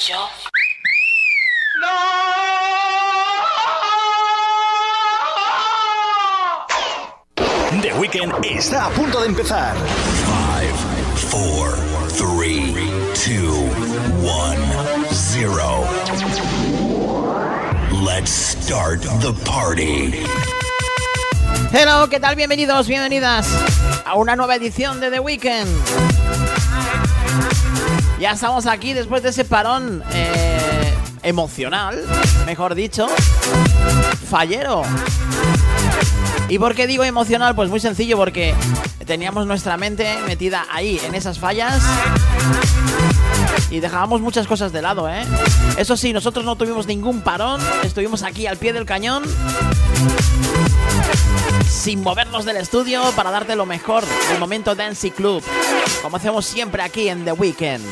yo. The Weekend está a punto de empezar. 5, 4, 3, 2, 1, 0. Let's start the party. Hello, ¿qué tal? Bienvenidos, bienvenidas a una nueva edición de The Weekend. Ya estamos aquí después de ese parón eh, emocional, mejor dicho, fallero. ¿Y por qué digo emocional? Pues muy sencillo, porque teníamos nuestra mente metida ahí, en esas fallas. Y dejábamos muchas cosas de lado, ¿eh? Eso sí, nosotros no tuvimos ningún parón, estuvimos aquí al pie del cañón, sin movernos del estudio para darte lo mejor del momento Dancy Club, como hacemos siempre aquí en The Weekend.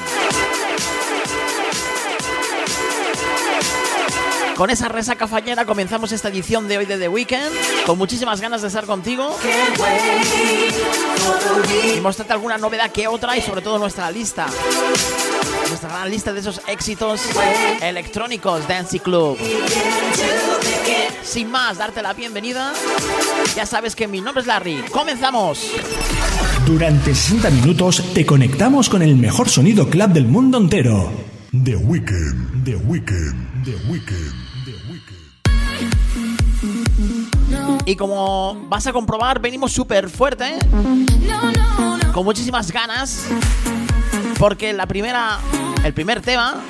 Con esa resaca fallera comenzamos esta edición de hoy de The Weekend, con muchísimas ganas de estar contigo y mostrarte alguna novedad que otra y sobre todo nuestra lista. Nuestra gran lista de esos éxitos electrónicos Dancy Club. Sin más, darte la bienvenida. Ya sabes que mi nombre es Larry. ¡Comenzamos! Durante 60 minutos te conectamos con el mejor sonido club del mundo entero. The Weekend, The Weekend, The Weekend. Y como vas a comprobar, venimos súper fuerte, ¿eh? con muchísimas ganas, porque la primera, el primer tema,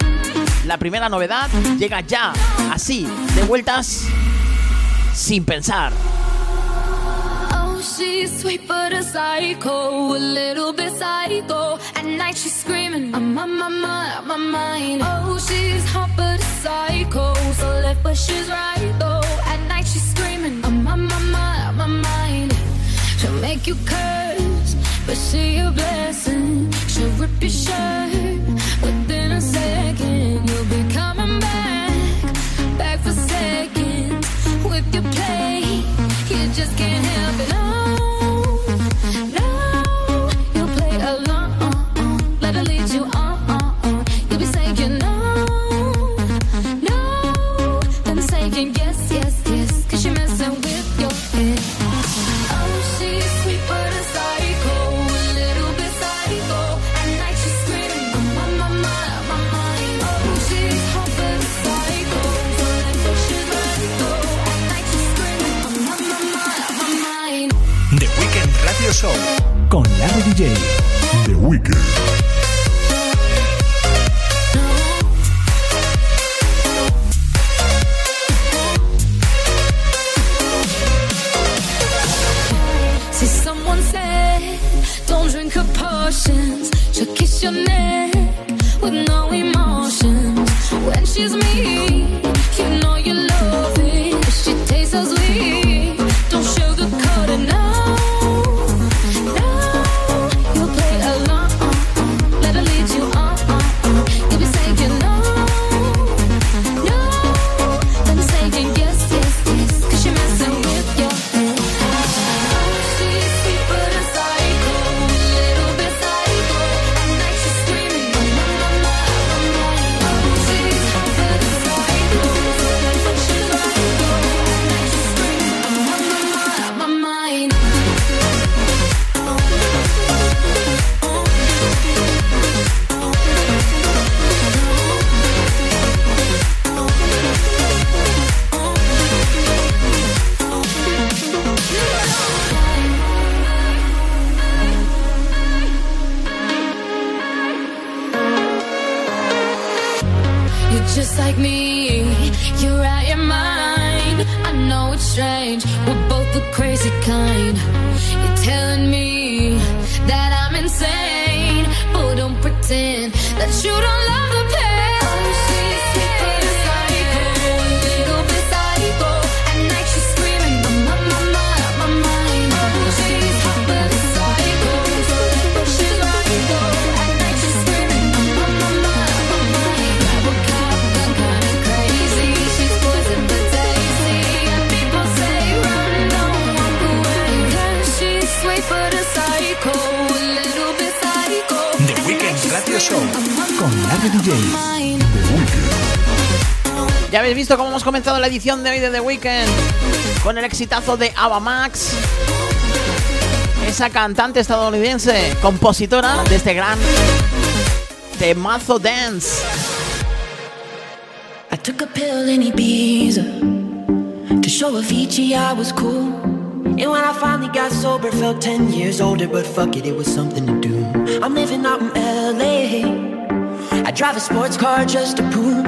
la primera novedad llega ya, así, de vueltas, sin pensar. Oh, she's sweet but a psycho, a little bit psycho. At night she's screaming, I'm on my mind, my mind. Oh, she's hot but a psycho, so left but she's right though. At night she's screaming, I'm on my mind, on my mind. She'll make you curse, but she a blessing. She'll rip your shirt within a second. You'll be just can't help it. The Weekend. Comenzado la edición de hoy de The Weekend con el exitazo de Ava Max, esa cantante estadounidense, compositora de este gran temazo dance. I took a pill in Ibiza to show Avicii I was cool. And when I finally got sober, felt 10 years older, but fuck it, it was something to do. I'm living out in LA. I drive a sports car just to prove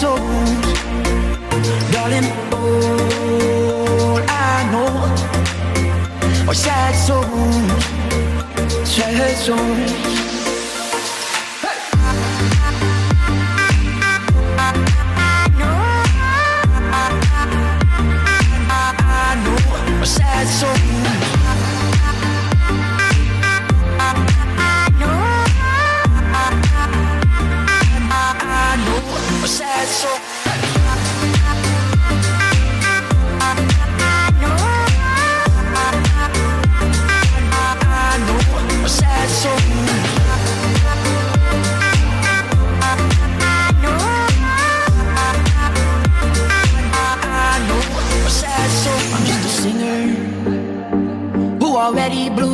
souls, darling. All I know are sad souls, sad souls.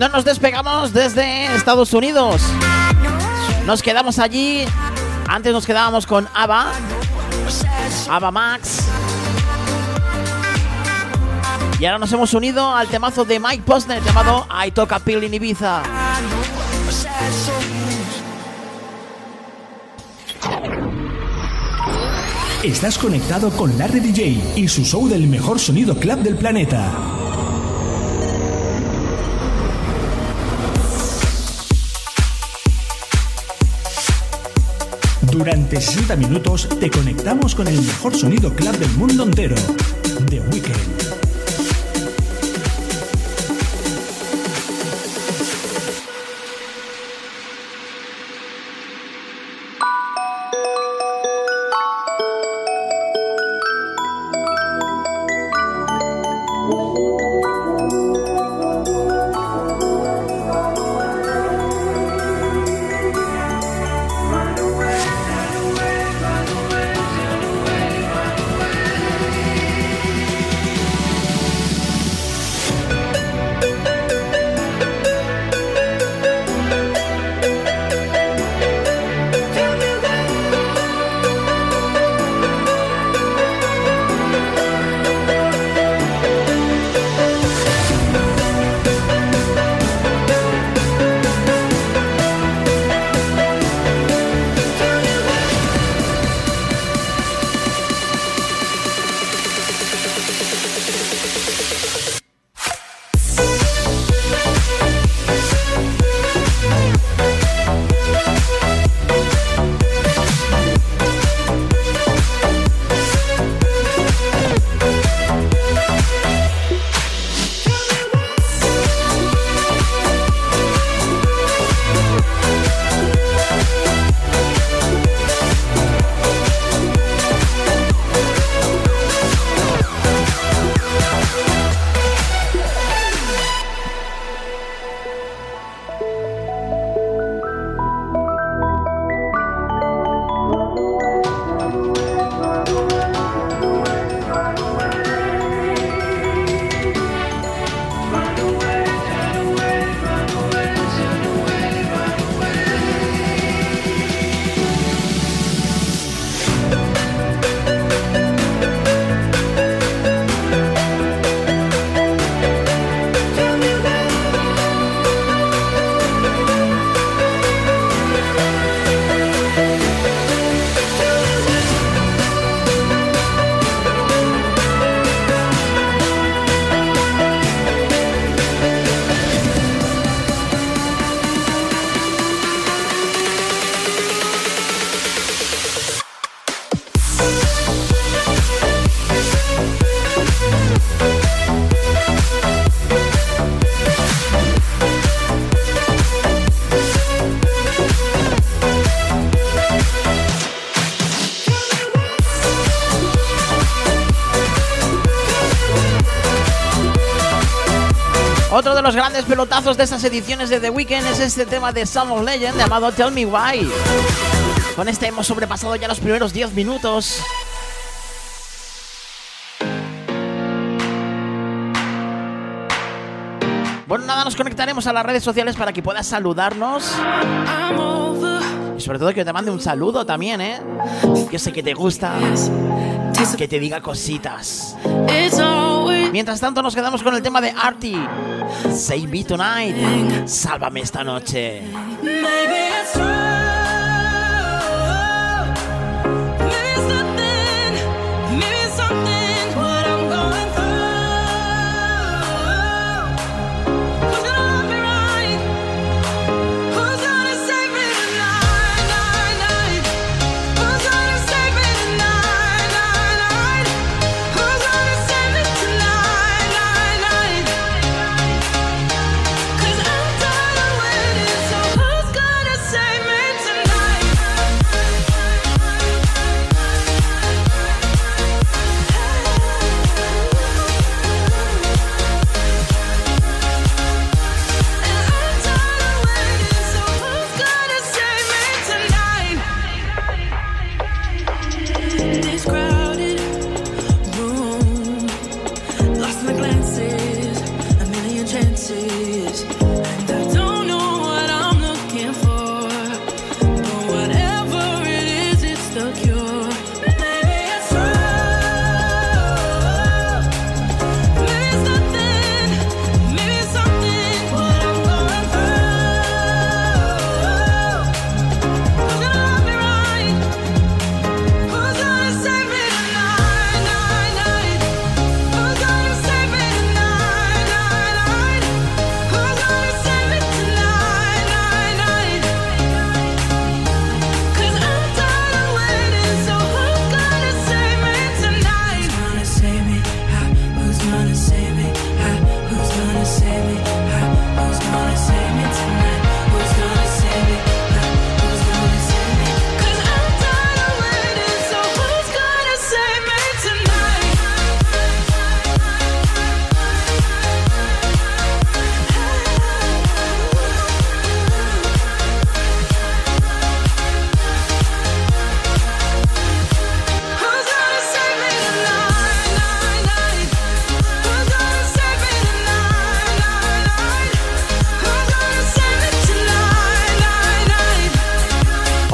No nos despegamos desde Estados Unidos. Nos quedamos allí. Antes nos quedábamos con Ava, A sad soul. Ava Max. Y ahora nos hemos unido al temazo de Mike Posner llamado I Toca Pill in Ibiza. Estás conectado con Larry DJ y su show del mejor sonido club del planeta. Durante 60 minutos te conectamos con el mejor sonido club del mundo entero. The Weekend. Los grandes pelotazos de estas ediciones de The Weeknd es este tema de Song of Legend llamado Tell Me Why. Con este hemos sobrepasado ya los primeros 10 minutos. Bueno, nada, nos conectaremos a las redes sociales para que puedas saludarnos. Y sobre todo que te mande un saludo también, ¿eh? Yo sé que te gusta que te diga cositas. Mientras tanto nos quedamos con el tema de Artie. Save me tonight. Sálvame esta noche.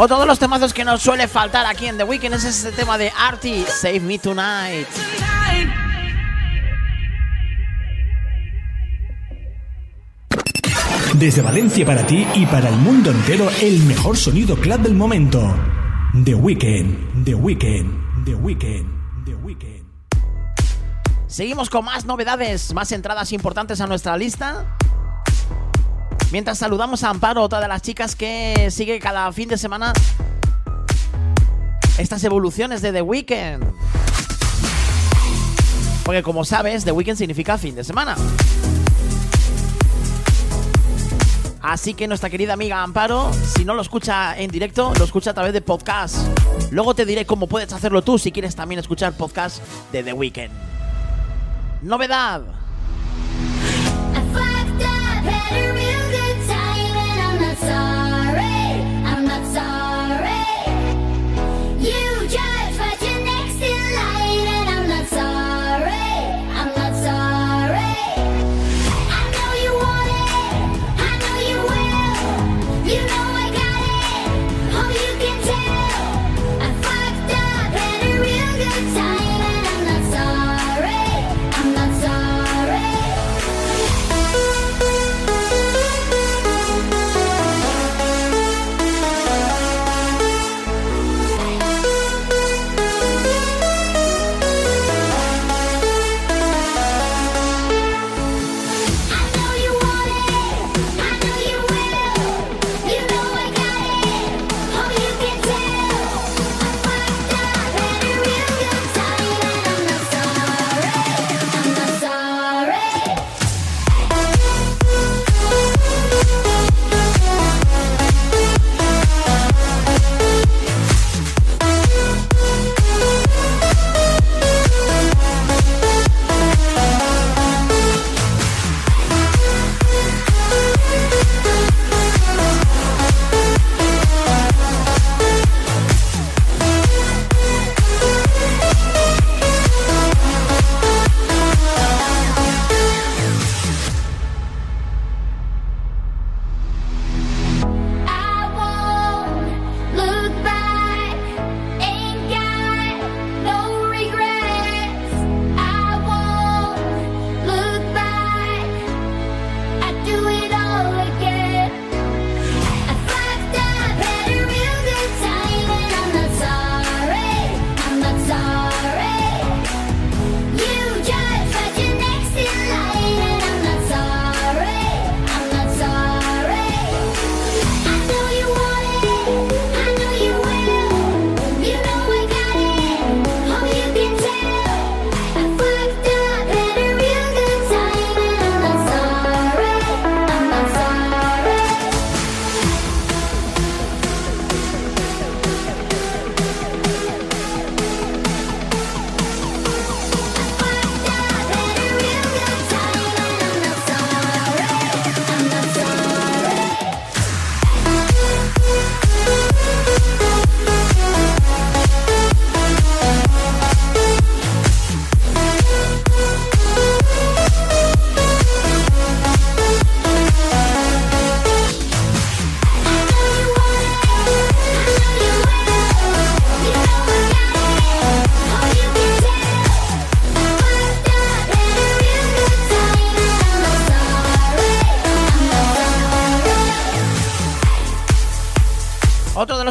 De los temazos que nos suele faltar aquí en The Weeknd es ese tema de Artie, Save Me Tonight. Desde Valencia para ti y para el mundo entero, el mejor sonido club del momento. The Weeknd, The Weeknd, The Weeknd, The Weeknd. Seguimos con más novedades, más entradas importantes a nuestra lista. Mientras saludamos a Amparo, otra de las chicas que sigue cada fin de semana estas evoluciones de The Weeknd. Porque como sabes, The Weeknd significa fin de semana. Así que nuestra querida amiga Amparo, si no lo escucha en directo, lo escucha a través de podcast. Luego te diré cómo puedes hacerlo tú si quieres también escuchar podcast de The Weeknd. Novedad. you.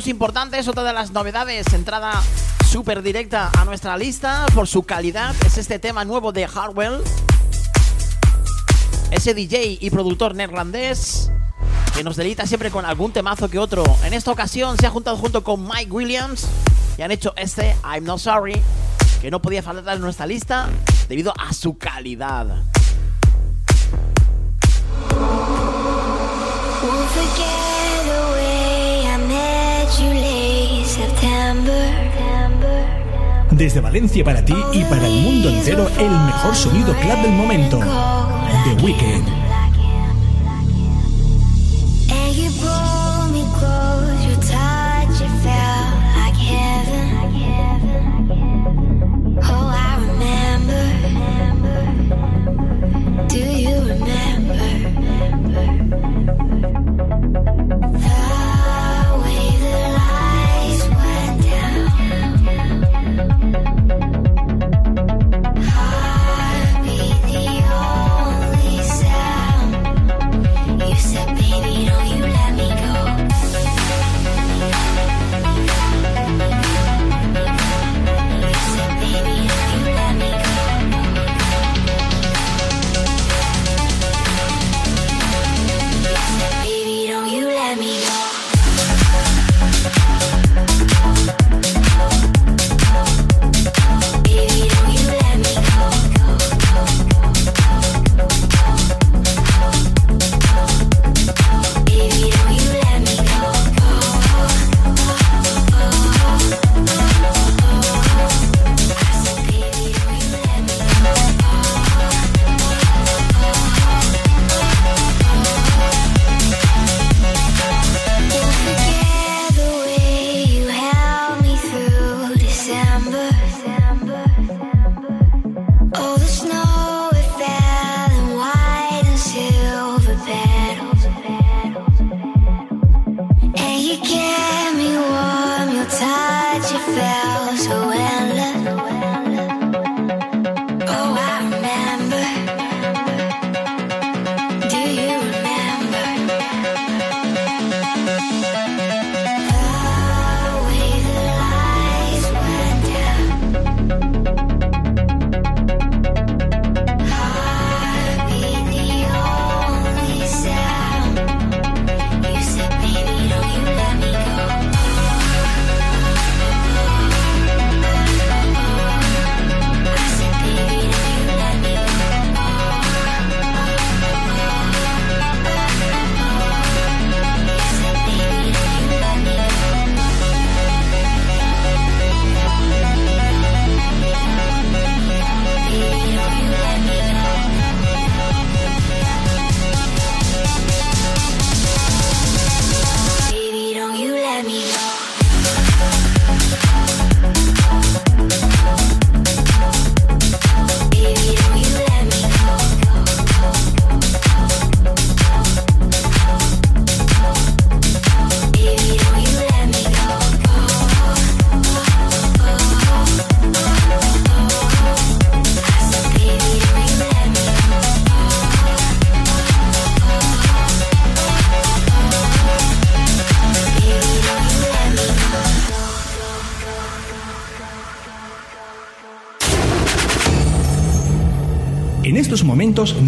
Importantes, otra de las novedades, entrada súper directa a nuestra lista por su calidad, es este tema nuevo de Harwell. Ese DJ y productor neerlandés que nos delita siempre con algún temazo que otro. En esta ocasión se ha juntado junto con Mike Williams y han hecho este I'm Not Sorry, que no podía faltar en nuestra lista debido a su calidad. Desde Valencia para ti y para el mundo entero, el mejor sonido club del momento. The Weekend.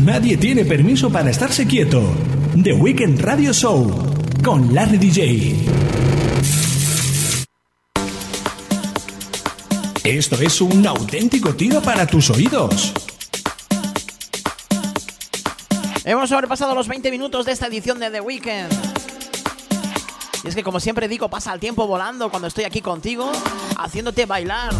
Nadie tiene permiso para estarse quieto. The Weekend Radio Show con Larry DJ. Esto es un auténtico tiro para tus oídos. Hemos sobrepasado los 20 minutos de esta edición de The Weekend. Y es que como siempre digo, pasa el tiempo volando cuando estoy aquí contigo, haciéndote bailar.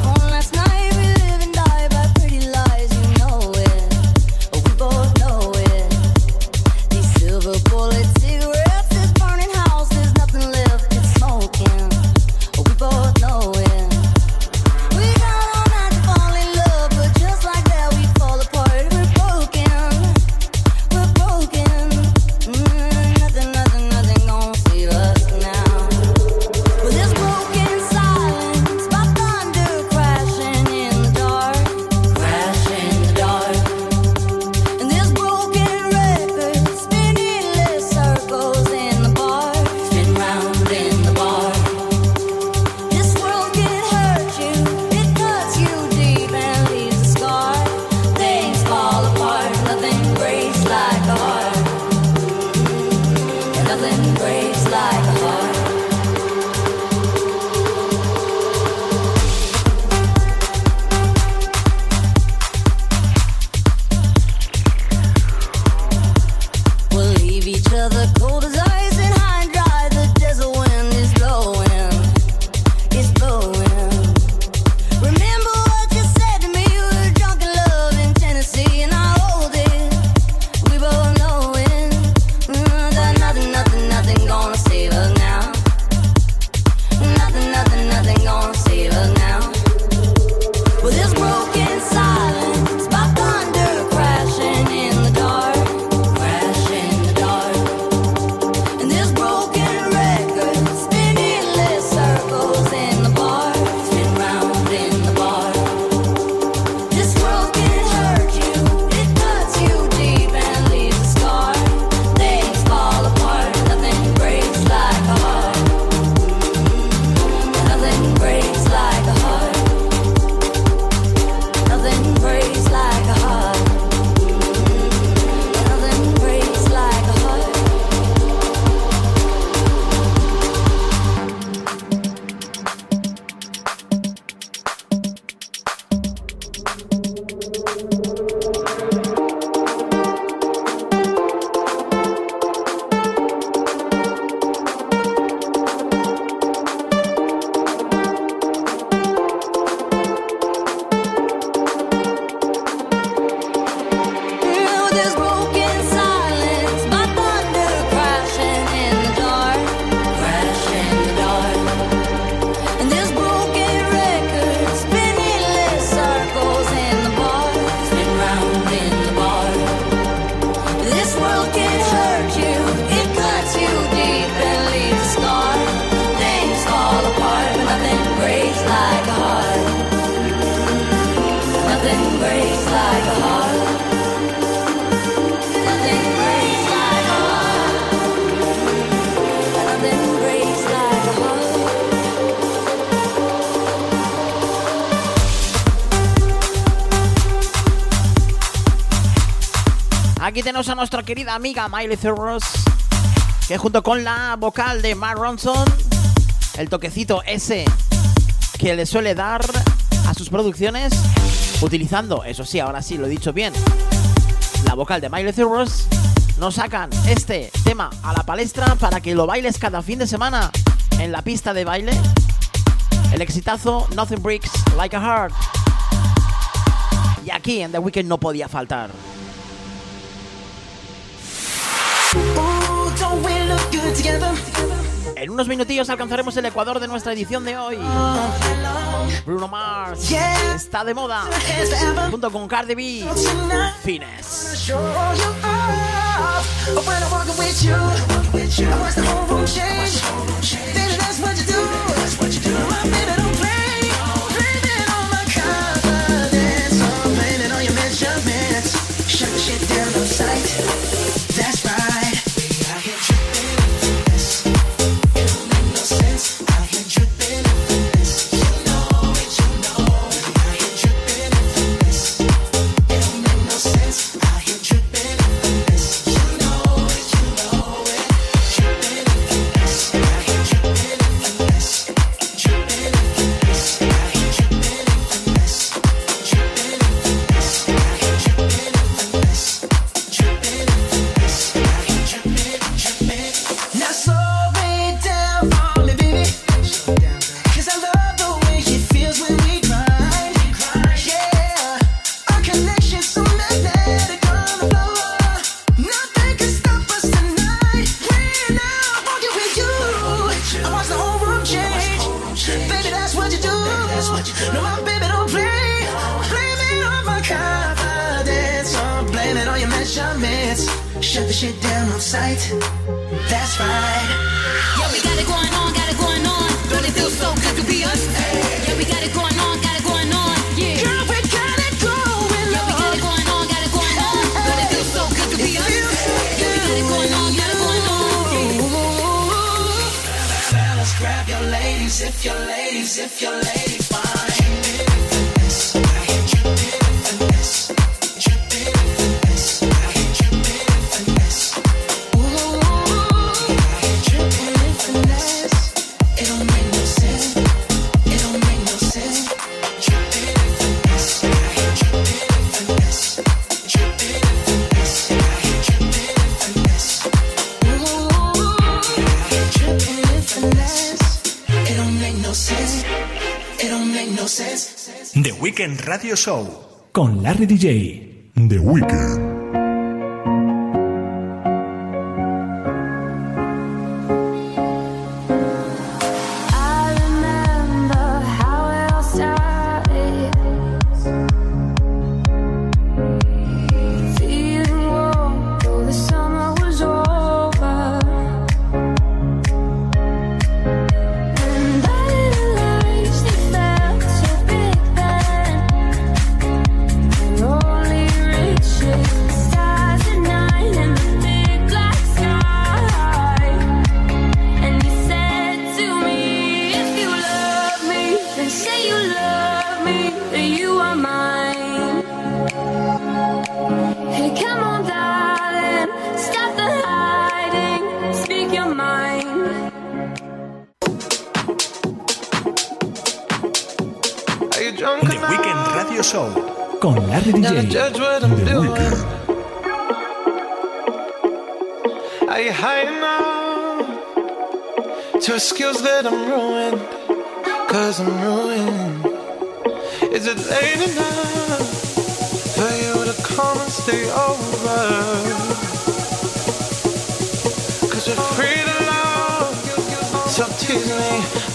a nuestra querida amiga Miley Cyrus, que junto con la vocal de Mark Ronson, el toquecito ese que le suele dar a sus producciones, utilizando, eso sí, ahora sí lo he dicho bien, la vocal de Miley Cyrus, nos sacan este tema a la palestra para que lo bailes cada fin de semana en la pista de baile. El exitazo Nothing Breaks Like a Heart. Y aquí en The Weekend no podía faltar. En unos minutillos alcanzaremos el Ecuador de nuestra edición de hoy. Bruno Mars está de moda junto con Cardi B. Fines. Shut shit. measurements. Shut the shit down on sight. That's right. Yeah, we got it going on, got it going on. Don't it feel so good to be us? Hey. Yo, we got it going on, got it going on. Yeah. Girl, we got it going on. Yo, we got it going on, got it going on. Don't it feel so good to be us? Hey. Yo, we got it going on, got it going on. Yeah. Fellas, grab your ladies if your ladies, if your ladies. Radio Show con Larry DJ. The Weekend. The Weekend Radio Show con Larry DJ. The Weekend. Are you high enough to excuse that I'm ruined? Cause I'm ruined. Is it late enough for you to come and stay over? Cause you're free to love, so tease me.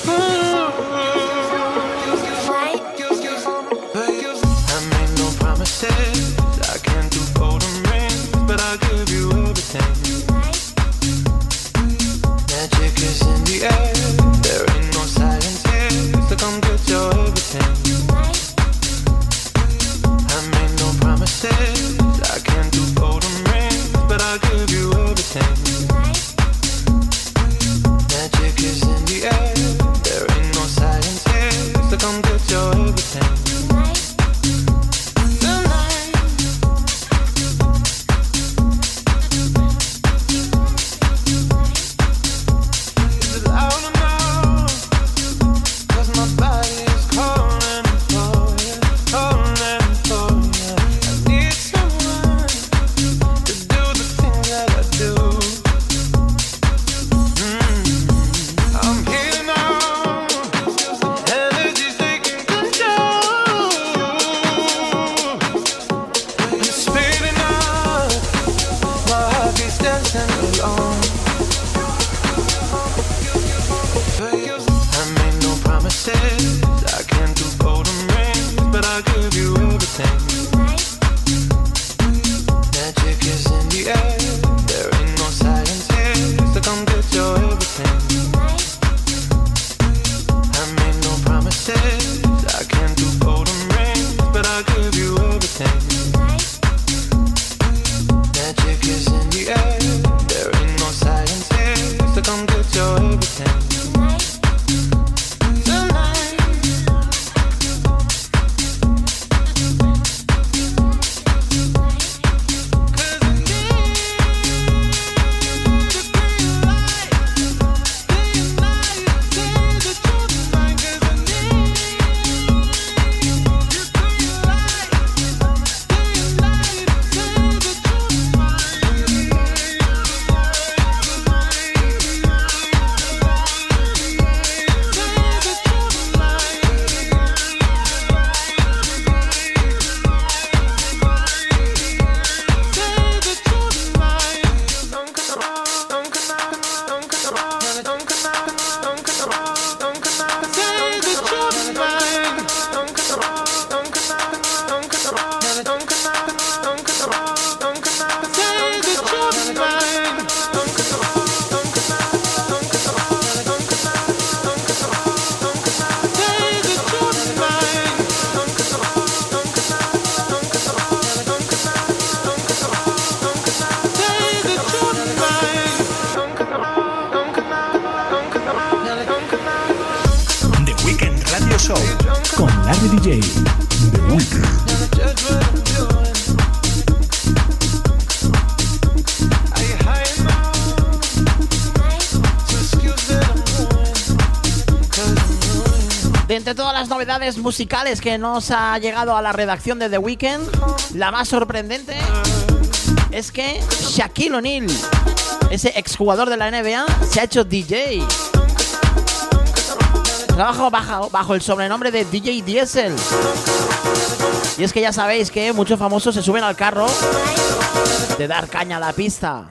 Musicales que nos ha llegado a la redacción de The Weeknd, la más sorprendente es que Shaquille O'Neal, ese exjugador de la NBA, se ha hecho DJ. Bajo, bajo el sobrenombre de DJ Diesel. Y es que ya sabéis que muchos famosos se suben al carro de dar caña a la pista.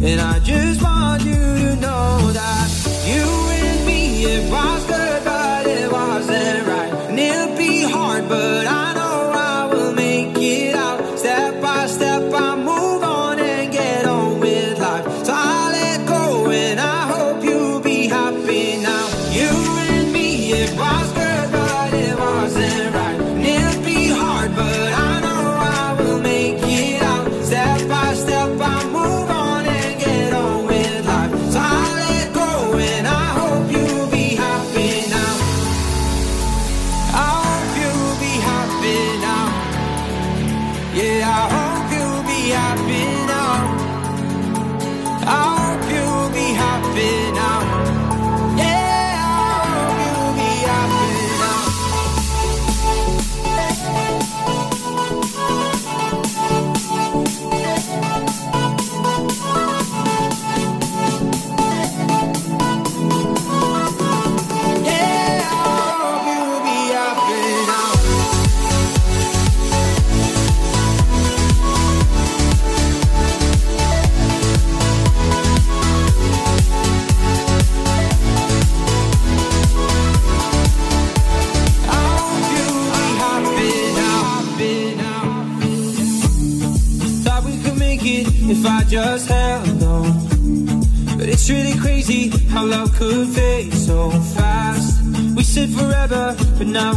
And I just want you to know that you and me, it was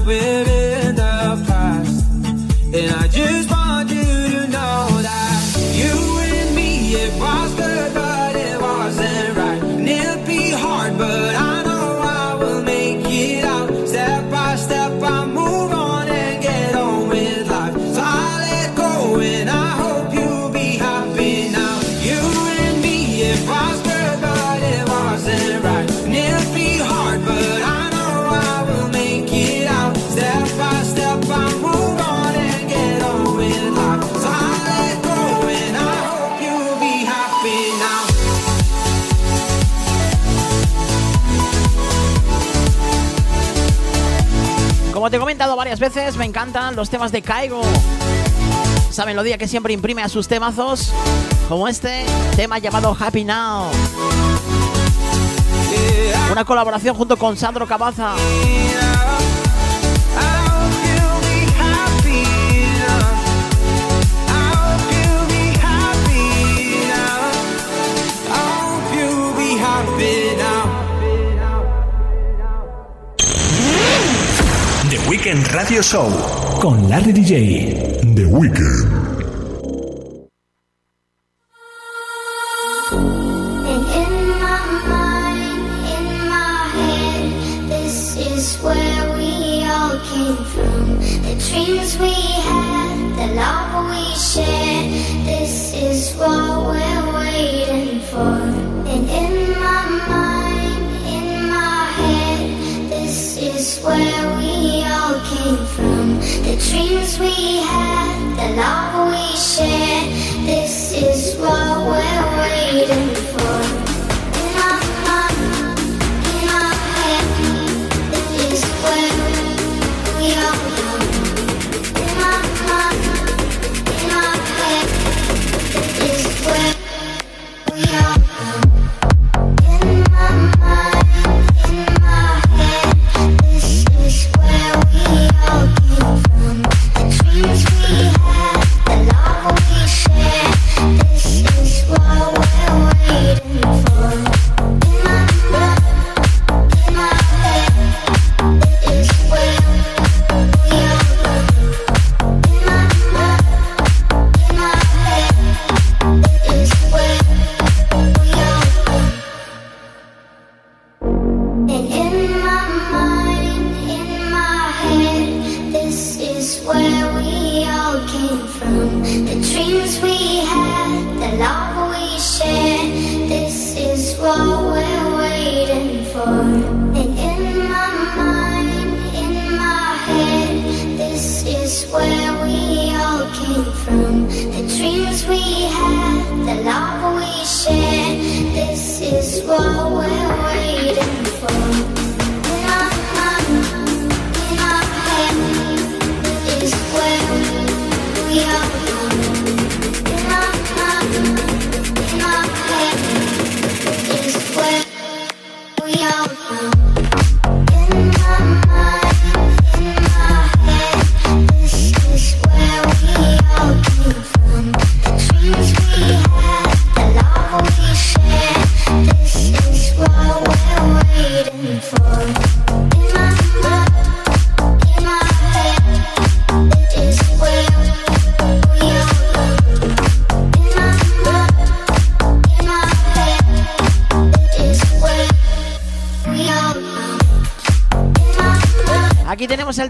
baby varias veces, me encantan los temas de Caigo. Esa melodía que siempre imprime a sus temazos, como este tema llamado Happy Now. Una colaboración junto con Sandro Cabaza. Radio Show. Con Larry DJ. The Weekend.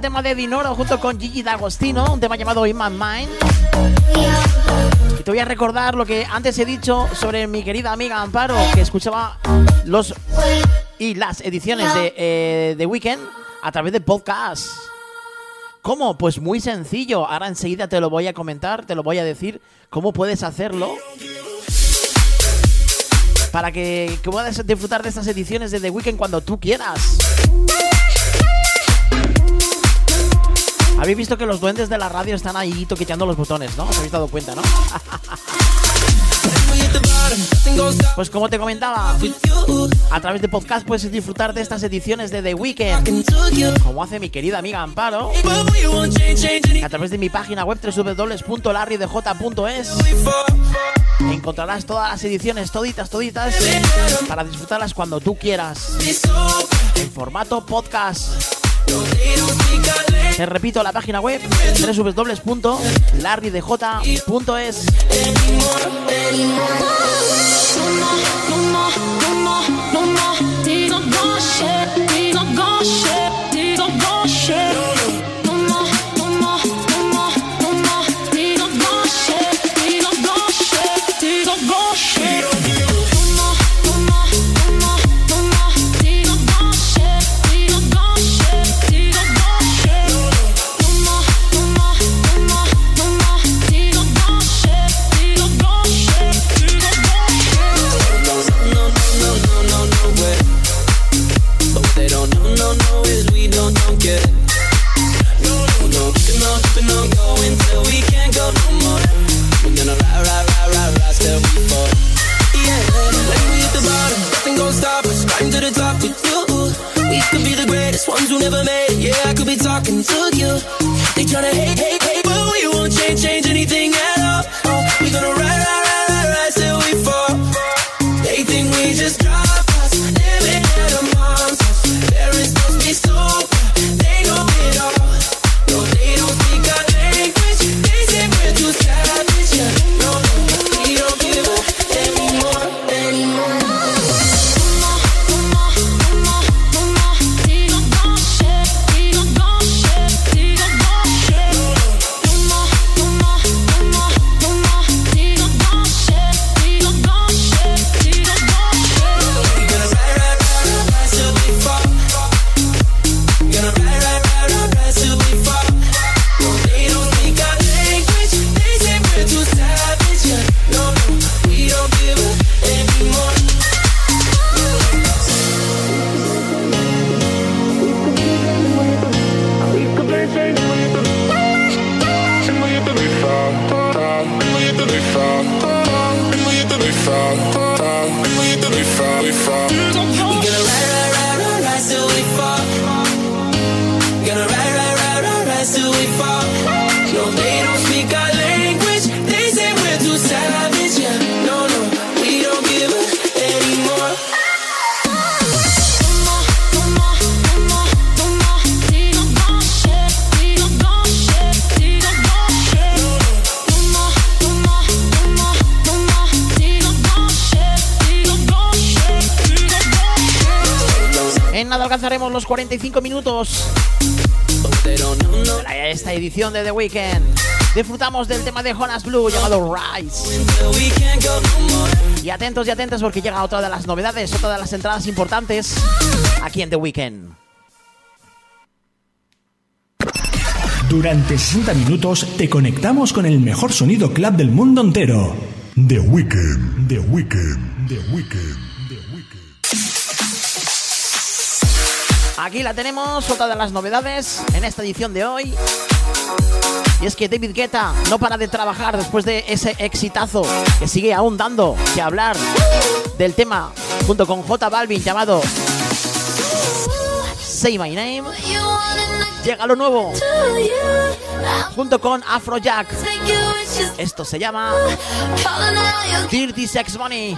Tema de Dinoro junto con Gigi D'Agostino, un tema llamado In My Mind. Y te voy a recordar lo que antes he dicho sobre mi querida amiga Amparo, que escuchaba los y las ediciones de eh, The Weekend a través de podcast. ¿Cómo? Pues muy sencillo. Ahora enseguida te lo voy a comentar, te lo voy a decir cómo puedes hacerlo. Para que, que puedas disfrutar de estas ediciones de The Weekend cuando tú quieras. Habéis visto que los duendes de la radio están ahí toqueteando los botones, ¿no? Os habéis dado cuenta, ¿no? Pues como te comentaba, a través de podcast puedes disfrutar de estas ediciones de The Weekend, como hace mi querida amiga Amparo, a través de mi página web www.larrydj.es. Encontrarás todas las ediciones, toditas, toditas, para disfrutarlas cuando tú quieras, en formato podcast. Te repito la página web www.larrydj.es. ones who never made it. Yeah, I could be talking to you. They tryna hate, hate, hate, but we won't change, change anything. 45 minutos. Para esta edición de The Weekend. Disfrutamos del tema de Jonas Blue llamado Rise. Y atentos y atentos porque llega otra de las novedades, otra de las entradas importantes aquí en The Weekend. Durante 60 minutos te conectamos con el mejor sonido club del mundo entero. The Weekend, The Weekend, The Weekend. Aquí la tenemos, otra de las novedades en esta edición de hoy. Y es que David Guetta no para de trabajar después de ese exitazo que sigue aún dando que hablar del tema junto con J Balvin llamado Say My Name. Llega lo nuevo junto con Afrojack. Esto se llama Dirty Sex Money.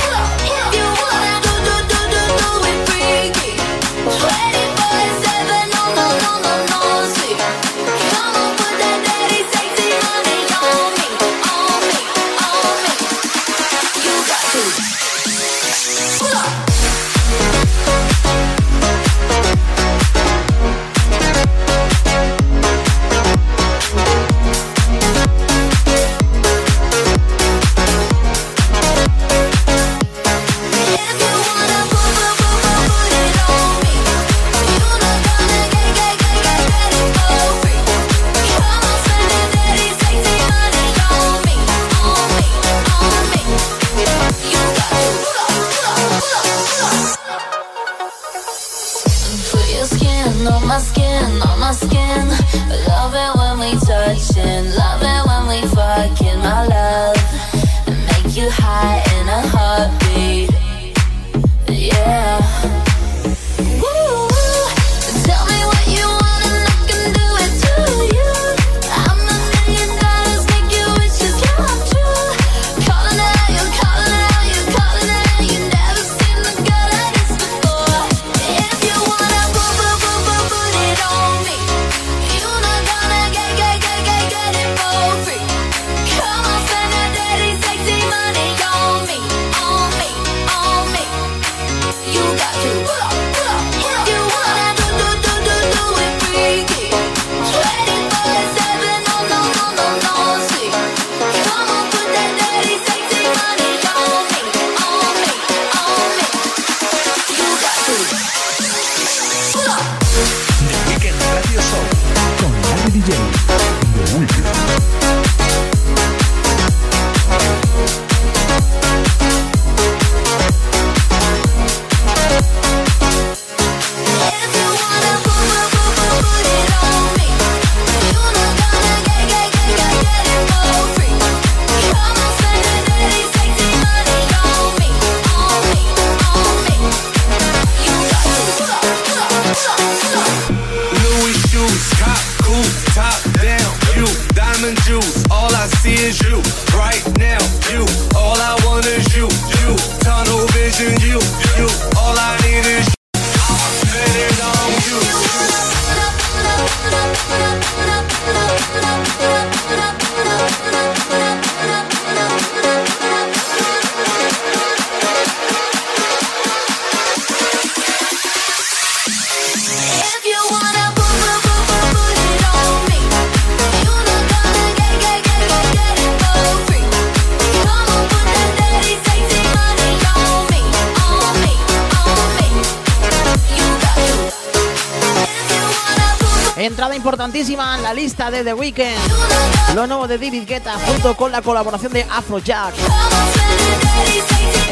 de The Weeknd. Lo nuevo de David Guetta junto con la colaboración de Afrojack.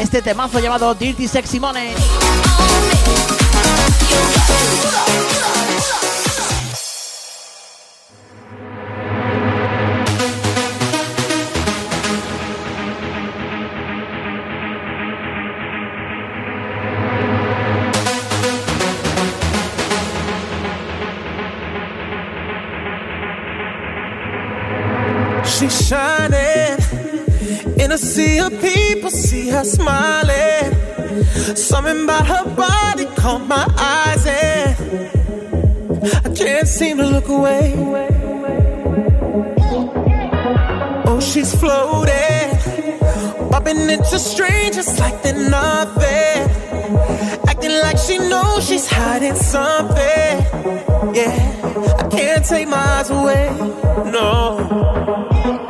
Este temazo llamado Dirty Sexy Money. Sea of people, see her smiling. Something about her body caught my eyes, and I can't seem to look away. Oh, she's floating, bumping into strangers like they're nothing. Acting like she knows she's hiding something. Yeah, I can't take my eyes away. No.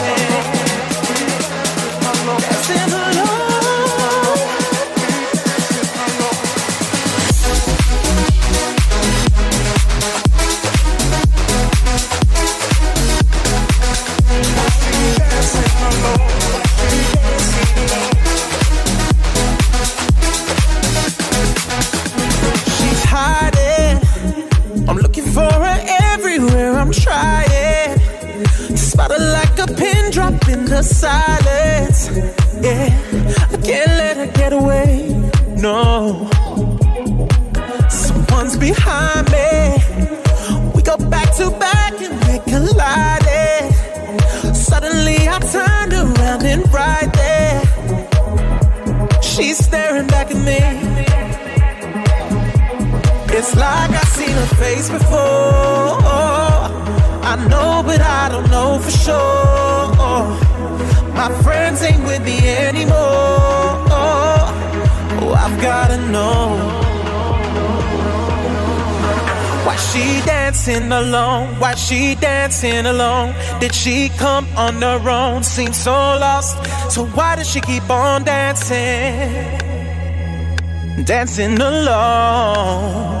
silence. Yeah, I can't let her get away. No, someone's behind me. We go back to back and we're colliding. Suddenly I turned around and right there, she's staring back at me. It's like I've seen her face before. I know, but I don't know for sure. My friends ain't with me anymore. Oh, I've gotta know. Why she dancing alone? Why she dancing alone? Did she come on her own? Seems so lost. So why does she keep on dancing? Dancing alone.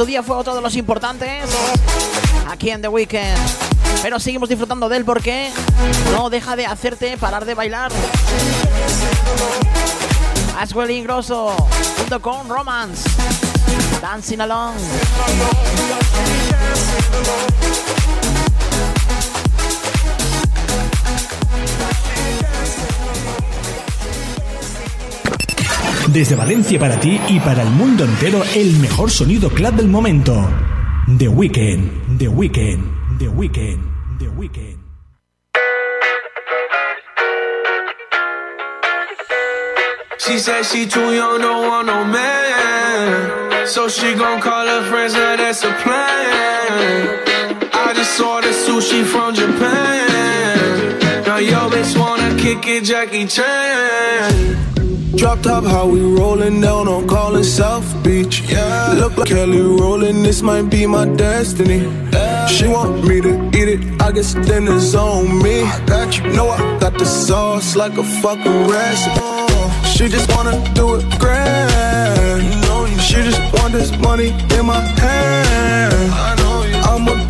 Su día fue otro de los importantes aquí en The Weeknd. Pero seguimos disfrutando de él porque no deja de hacerte parar de bailar. Aswell Ingrosso junto con Romance. Dancing Along. Desde Valencia para ti y para el mundo entero, el mejor sonido club del momento. The Weekend, The Weekend, The Weekend, The Weekend. She said she too young, don't want no man. So she gon' call her friends, now that's a plan. I just saw the sushi from Japan. Now yo bitch wanna kick it, Jackie Chan. Drop top, how we rollin' down on calling South Beach. Yeah. Look like Kelly rollin', this might be my destiny. She want me to eat it, I guess then on me. I got you, know I got the sauce like a fucking recipe. She just wanna do it grand. You know you she just want this money in my hand. I know you. I'ma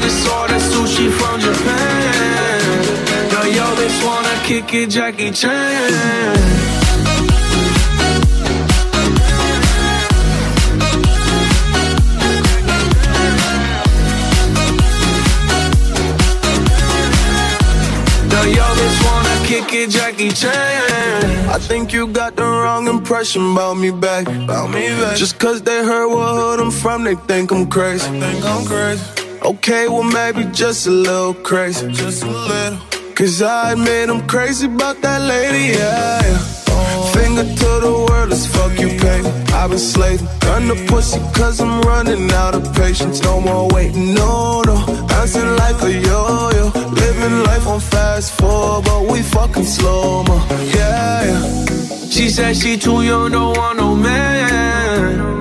I just saw the sushi from Japan. Now yo bitch wanna kick it, Jackie Chan. Now yo bitch wanna kick it, Jackie Chan. I think you got the wrong impression about me back. About me back. Just cause they heard what hood I'm from, they think I'm crazy. think I'm crazy. Okay, well maybe just a little crazy. Just a little. Cause I admit I'm crazy about that lady, yeah. yeah. Finger to the world, as fuck you pay. I've been slaving, gun the pussy cause I'm running out of patience. No more waiting, no, no. Bouncing like a yo-yo. Living life on fast forward, but we fucking slow mo. Yeah, yeah. She said she too young, don't want no man.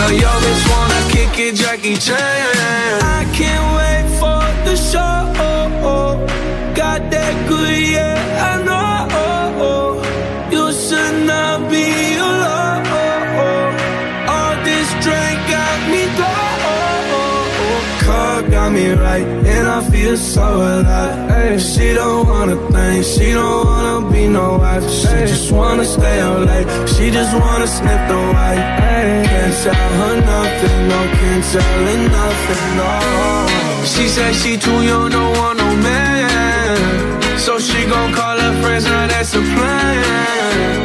Now yo bitch wanna kick it, Jackie Chan. I can't wait for the show. Got that good, yeah, I know. You should not be alone. All this drink got me gone. Car got me right, I feel so alive. Hey, she don't wanna think, she don't wanna be no wife. She just wanna stay up late, she just wanna sniff the white. Hey, can't tell her nothing, no, can't tell her nothing, no. She said she too young, don't want no man. So she gon' call her friends, now that's a plan.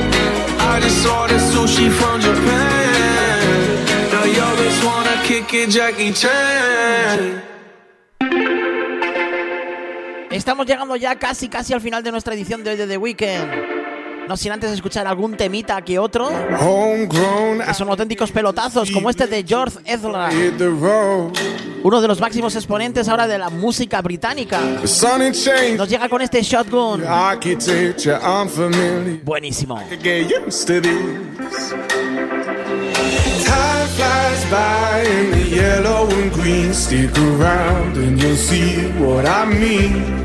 I just saw the sushi from Japan. Now yo bitch wanna kick it, Jackie Chan. Estamos llegando ya casi, casi al final de nuestra edición de hoy de The Weekend. No sin antes escuchar algún temita que otro. Que son auténticos pelotazos, como este de George Ezra, uno de los máximos exponentes ahora de la música británica. Nos llega con este shotgun. Buenísimo. I get used to this. Time flies by in the yellow and green. Stick around and you'll see what I mean.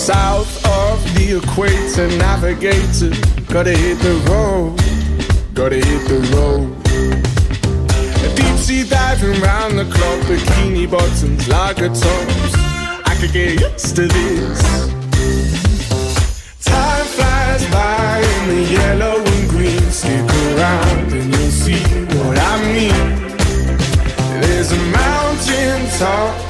South of the equator, navigator. Gotta hit the road, gotta hit the road. Deep sea diving round the clock, bikini bottoms, lager tops. I could get used to this. Time flies by in the yellow and green. Stick around and you'll see what I mean. There's a mountain top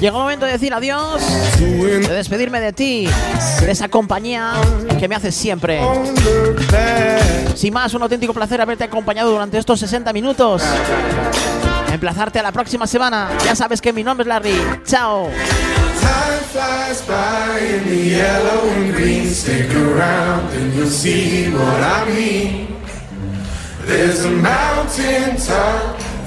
Llegó el momento de decir adiós, de despedirme de ti, de esa compañía que me haces siempre. Sin más, un auténtico placer haberte acompañado durante estos 60 minutos. Emplazarte a la próxima semana. Ya sabes que mi nombre es Larry. Chao.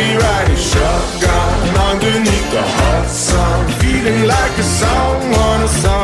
Be riding shotgun underneath the hot sun, feeling like a song on a song.